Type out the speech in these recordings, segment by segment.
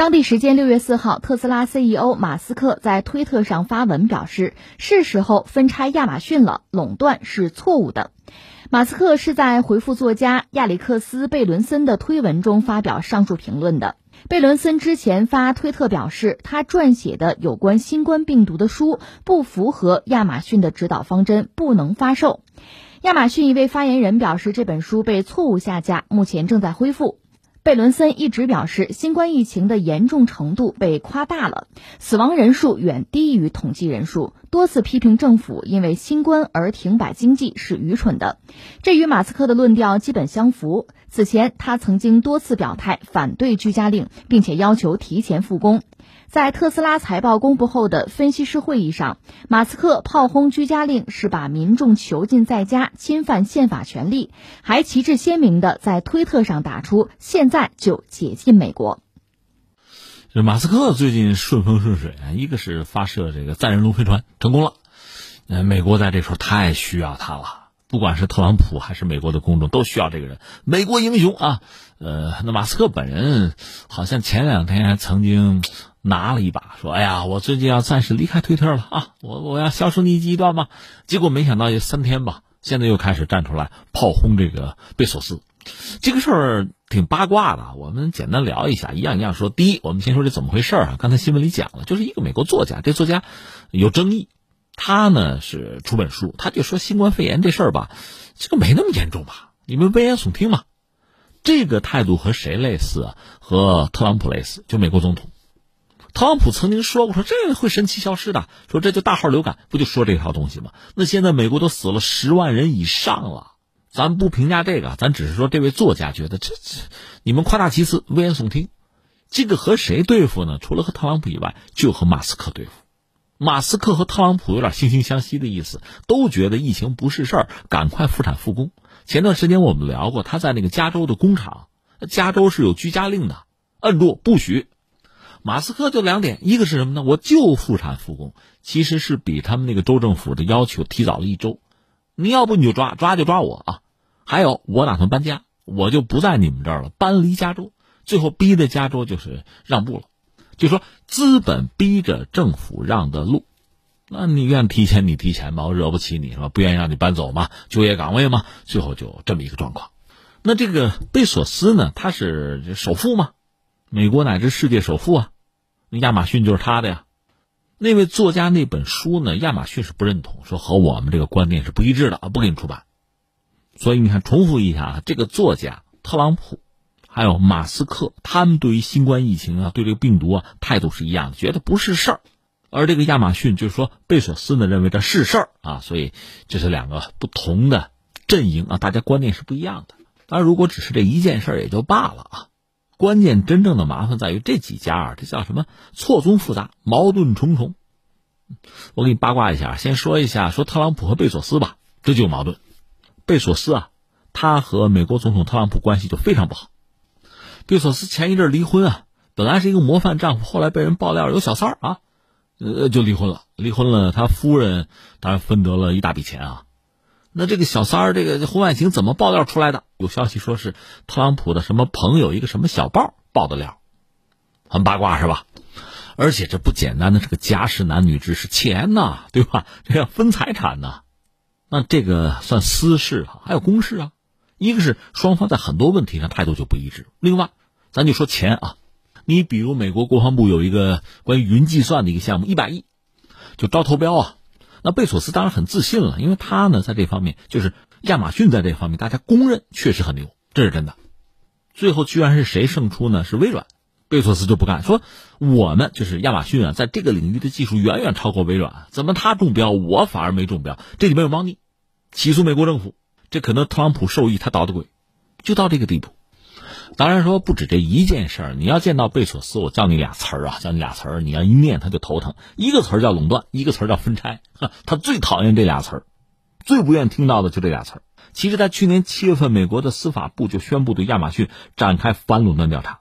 当地时间六月四号，特斯拉 CEO 马斯克在推特上发文表示，是时候分拆亚马逊了，垄断是错误的。马斯克是在回复作家亚历克斯·贝伦森的推文中发表上述评论的。贝伦森之前发推特表示，他撰写的有关新冠病毒的书不符合亚马逊的指导方针，不能发售。亚马逊一位发言人表示，这本书被错误下架，目前正在恢复。贝伦森一直表示，新冠疫情的严重程度被夸大了，死亡人数远低于统计人数，多次批评政府因为新冠而停摆经济是愚蠢的。这与马斯克的论调基本相符。此前，他曾经多次表态反对居家令，并且要求提前复工。在特斯拉财报公布后的分析师会议上，马斯克炮轰居家令是把民众囚禁在家，侵犯宪法权利，还旗帜鲜明的在推特上打出“现在就解禁美国”。这马斯克最近顺风顺水啊，一个是发射这个载人龙飞船成功了，呃，美国在这时候太需要他了，不管是特朗普还是美国的公众都需要这个人，美国英雄啊。呃，那马斯克本人好像前两天还曾经。拿了一把，说：“哎呀，我最近要暂时离开推特了啊，我我要销声匿迹一段吧。”结果没想到也三天吧，现在又开始站出来炮轰这个贝索斯。这个事儿挺八卦的，我们简单聊一下，一样一样说。第一，我们先说这怎么回事啊？刚才新闻里讲了，就是一个美国作家，这作家有争议，他呢是出本书，他就说新冠肺炎这事儿吧，这个没那么严重吧？你们危言耸听嘛？这个态度和谁类似啊？和特朗普类似，就美国总统。特朗普曾经说过，说这个会神奇消失的，说这就大号流感，不就说这套东西吗？那现在美国都死了十万人以上了，咱不评价这个，咱只是说这位作家觉得这这，你们夸大其词，危言耸听。这个和谁对付呢？除了和特朗普以外，就和马斯克对付。马斯克和特朗普有点惺惺相惜的意思，都觉得疫情不是事儿，赶快复产复工。前段时间我们聊过，他在那个加州的工厂，加州是有居家令的，摁住不许。马斯克就两点，一个是什么呢？我就复产复工，其实是比他们那个州政府的要求提早了一周。你要不你就抓，抓就抓我啊！还有，我打算搬家，我就不在你们这儿了，搬离加州。最后逼的加州就是让步了，就说资本逼着政府让的路。那你愿提前你提前吧，我惹不起你是吧？不愿意让你搬走嘛，就业岗位嘛。最后就这么一个状况。那这个贝索斯呢？他是首富嘛？美国乃至世界首富啊，那亚马逊就是他的呀。那位作家那本书呢，亚马逊是不认同，说和我们这个观念是不一致的啊，不给你出版。所以你看，重复一下啊，这个作家特朗普，还有马斯克，他们对于新冠疫情啊，对这个病毒啊，态度是一样的，觉得不是事儿。而这个亚马逊就是说贝索斯呢，认为这是事儿啊，所以这是两个不同的阵营啊，大家观念是不一样的。当然，如果只是这一件事儿也就罢了啊。关键真正的麻烦在于这几家啊，这叫什么？错综复杂，矛盾重重。我给你八卦一下，先说一下，说特朗普和贝索斯吧，这就有矛盾。贝索斯啊，他和美国总统特朗普关系就非常不好。贝索斯前一阵离婚啊，本来是一个模范丈夫，后来被人爆料有小三儿啊，呃，就离婚了。离婚了，他夫人当然分得了一大笔钱啊。那这个小三儿，这个婚外情怎么爆料出来的？有消息说是特朗普的什么朋友，一个什么小报爆的料，很八卦是吧？而且这不简单的，这个家事男女之事钱呐，对吧？这要分财产呐。那这个算私事啊，还有公事啊。一个是双方在很多问题上态度就不一致。另外，咱就说钱啊，你比如美国国防部有一个关于云计算的一个项目，一百亿，就招投标啊。那贝索斯当然很自信了，因为他呢在这方面就是亚马逊在这方面大家公认确实很牛，这是真的。最后居然是谁胜出呢？是微软，贝索斯就不干，说我们就是亚马逊啊，在这个领域的技术远远超过微软，怎么他中标，我反而没中标？这里面有猫腻，起诉美国政府，这可能特朗普受益，他捣的鬼，就到这个地步。当然说不止这一件事儿，你要见到贝索斯，我教你俩词儿啊，教你俩词儿，你要一念他就头疼。一个词儿叫垄断，一个词儿叫分拆。他最讨厌这俩词儿，最不愿意听到的就这俩词儿。其实，在去年七月份，美国的司法部就宣布对亚马逊展开反垄断调查。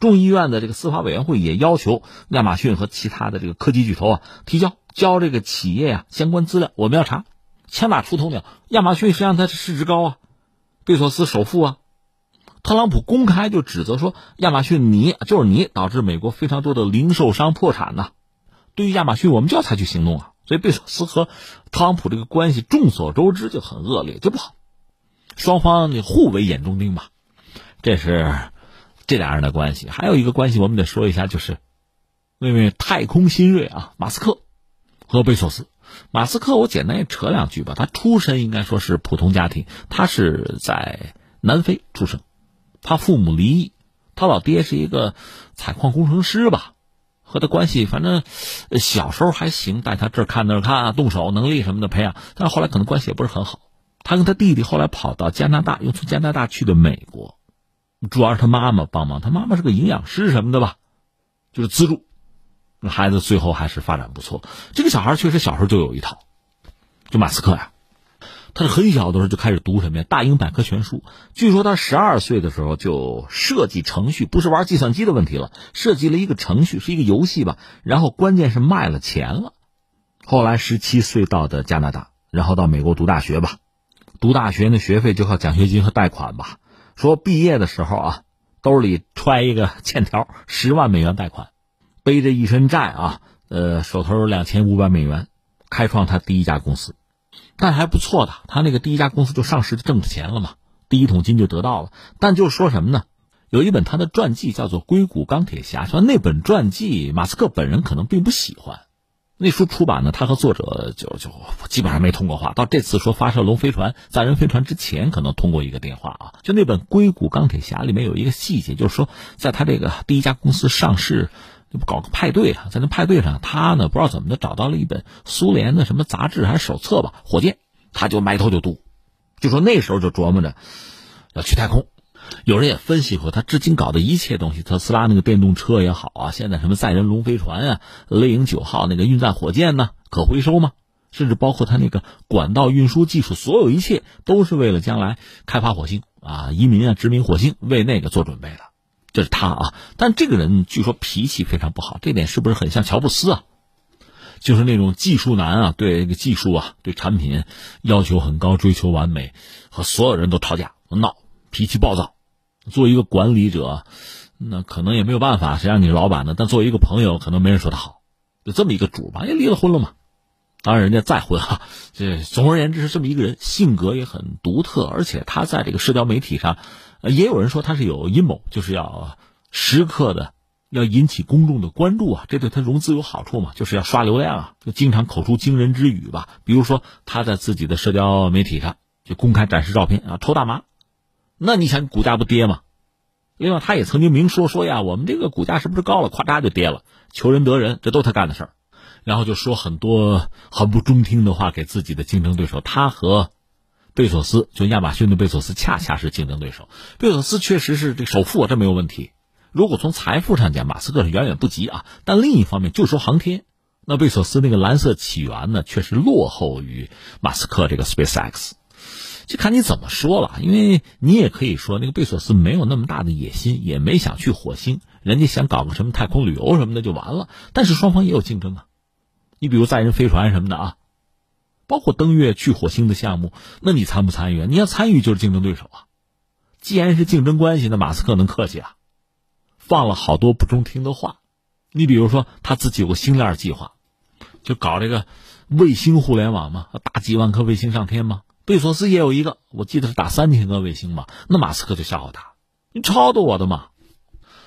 众议院的这个司法委员会也要求亚马逊和其他的这个科技巨头啊提交交这个企业啊相关资料，我们要查。枪打出头鸟，亚马逊实际上它是市值高啊，贝索斯首富啊。特朗普公开就指责说，亚马逊你就是你导致美国非常多的零售商破产呐。对于亚马逊，我们就要采取行动啊。所以贝索斯和特朗普这个关系众所周知就很恶劣，就不好。双方你互为眼中钉吧。这是这俩人的关系。还有一个关系，我们得说一下，就是那位太空新锐啊，马斯克和贝索斯。马斯克，我简单也扯两句吧。他出身应该说是普通家庭，他是在南非出生。他父母离异，他老爹是一个采矿工程师吧，和他关系反正小时候还行，带他这儿看那儿看，动手能力什么的培养。但后来可能关系也不是很好。他跟他弟弟后来跑到加拿大，又从加拿大去的美国，主要是他妈妈帮忙。他妈妈是个营养师什么的吧，就是资助。孩子最后还是发展不错。这个小孩确实小时候就有一套，就马斯克呀。他很小的时候就开始读什么呀？大英百科全书。据说他十二岁的时候就设计程序，不是玩计算机的问题了，设计了一个程序，是一个游戏吧。然后关键是卖了钱了。后来十七岁到的加拿大，然后到美国读大学吧。读大学那学费就靠奖学金和贷款吧。说毕业的时候啊，兜里揣一个欠条，十万美元贷款，背着一身债啊，呃，手头有两千五百美元，开创他第一家公司。但还不错的，他那个第一家公司就上市就挣着钱了嘛，第一桶金就得到了。但就是说什么呢？有一本他的传记叫做《硅谷钢铁侠》，说那本传记马斯克本人可能并不喜欢。那书出版呢，他和作者就就基本上没通过话。到这次说发射龙飞船、载人飞船之前，可能通过一个电话啊。就那本《硅谷钢铁侠》里面有一个细节，就是说在他这个第一家公司上市。不搞个派对啊，在那派对上，他呢不知道怎么的找到了一本苏联的什么杂志还是手册吧，火箭，他就埋头就读，就说那时候就琢磨着要去太空。有人也分析过，他至今搞的一切东西，特斯拉那个电动车也好啊，现在什么载人龙飞船啊，雷鹰九号那个运载火箭呢，可回收吗？甚至包括他那个管道运输技术，所有一切都是为了将来开发火星啊，移民啊，殖民火星，为那个做准备的。这是他啊，但这个人据说脾气非常不好，这点是不是很像乔布斯啊？就是那种技术男啊，对这个技术啊，对产品要求很高，追求完美，和所有人都吵架闹，脾气暴躁。作为一个管理者，那可能也没有办法，谁让你是老板呢？但作为一个朋友，可能没人说他好，就这么一个主吧，也离了婚了嘛。当然人家再婚哈，这总而言之是这么一个人，性格也很独特，而且他在这个社交媒体上。也有人说他是有阴谋，就是要时刻的要引起公众的关注啊，这对他融资有好处嘛，就是要刷流量啊，就经常口出惊人之语吧。比如说他在自己的社交媒体上就公开展示照片啊，抽大麻，那你想股价不跌吗？另外他也曾经明说说呀，我们这个股价是不是高了，咵嚓就跌了，求人得人，这都是他干的事儿。然后就说很多很不中听的话给自己的竞争对手，他和。贝索斯就亚马逊的贝索斯，恰恰是竞争对手。贝索斯确实是这首富，这没有问题。如果从财富上讲，马斯克是远远不及啊。但另一方面，就说航天，那贝索斯那个蓝色起源呢，确实落后于马斯克这个 SpaceX。就看你怎么说了，因为你也可以说那个贝索斯没有那么大的野心，也没想去火星，人家想搞个什么太空旅游什么的就完了。但是双方也有竞争啊，你比如载人飞船什么的啊。包括登月去火星的项目，那你参不参与？你要参与就是竞争对手啊。既然是竞争关系，那马斯克能客气啊？放了好多不中听的话。你比如说他自己有个星链计划，就搞这个卫星互联网嘛，打几万颗卫星上天嘛。贝索斯也有一个，我记得是打三千颗卫星嘛。那马斯克就笑话他：“你抄的我的嘛。”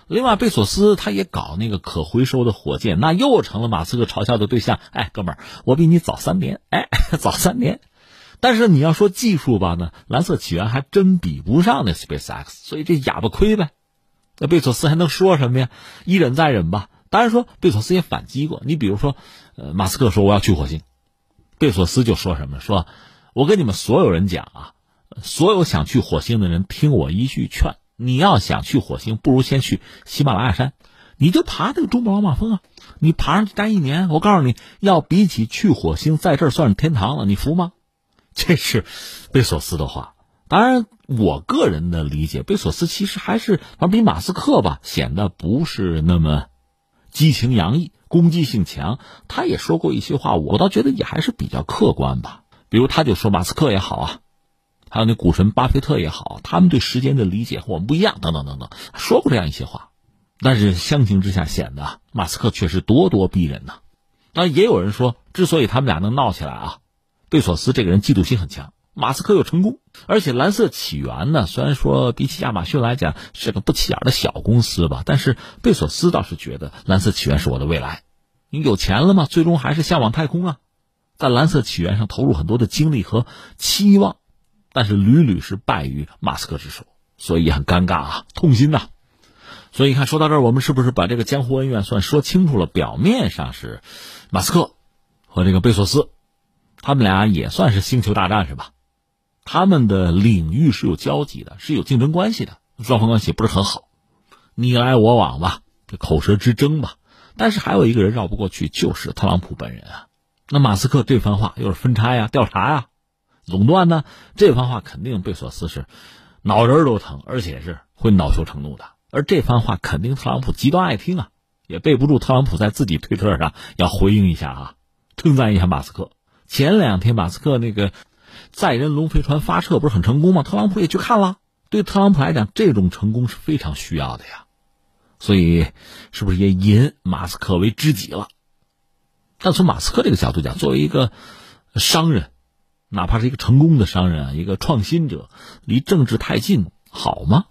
另外，贝索斯他也搞那个可回收的火箭，那又成了马斯克嘲笑的对象。哎，哥们儿，我比你早三年，哎，早三年。但是你要说技术吧，呢，蓝色起源还真比不上那 SpaceX，所以这哑巴亏呗。那贝索斯还能说什么呀？一忍再忍吧。当然说，贝索斯也反击过。你比如说，呃，马斯克说我要去火星，贝索斯就说什么？说我跟你们所有人讲啊，所有想去火星的人，听我一句劝。你要想去火星，不如先去喜马拉雅山，你就爬这个珠穆朗玛峰啊！你爬上去待一年，我告诉你要比起去火星，在这儿算是天堂了，你服吗？这是贝索斯的话。当然，我个人的理解，贝索斯其实还是比马斯克吧显得不是那么激情洋溢、攻击性强。他也说过一些话，我倒觉得也还是比较客观吧。比如，他就说马斯克也好啊。还有那股神巴菲特也好，他们对时间的理解和我们不一样，等等等等，说过这样一些话。但是相形之下，显得马斯克确实咄咄逼人呐。那也有人说，之所以他们俩能闹起来啊，贝索斯这个人嫉妒心很强，马斯克又成功，而且蓝色起源呢，虽然说比起亚马逊来讲是个不起眼的小公司吧，但是贝索斯倒是觉得蓝色起源是我的未来。你有钱了吗？最终还是向往太空啊，在蓝色起源上投入很多的精力和期望，但是屡屡是败于马斯克之手，所以很尴尬啊，痛心呐。所以你看，说到这儿，我们是不是把这个江湖恩怨算说清楚了？表面上是马斯克和这个贝索斯，他们俩也算是星球大战是吧？他们的领域是有交集的，是有竞争关系的，双方关系不是很好，你来我往吧，这口舌之争吧。但是还有一个人绕不过去，就是特朗普本人啊。那马斯克这番话又是分拆呀、调查呀、垄断呢，这番话肯定贝索斯是脑仁都疼，而且是会恼羞成怒的。而这番话肯定特朗普极端爱听啊，也备不住特朗普在自己推特上要回应一下啊，称赞一下马斯克。前两天马斯克那个载人龙飞船发射不是很成功吗？特朗普也去看了。对特朗普来讲，这种成功是非常需要的呀，所以是不是也引马斯克为知己了？但从马斯克这个角度讲，作为一个商人，哪怕是一个成功的商人，一个创新者，离政治太近好吗？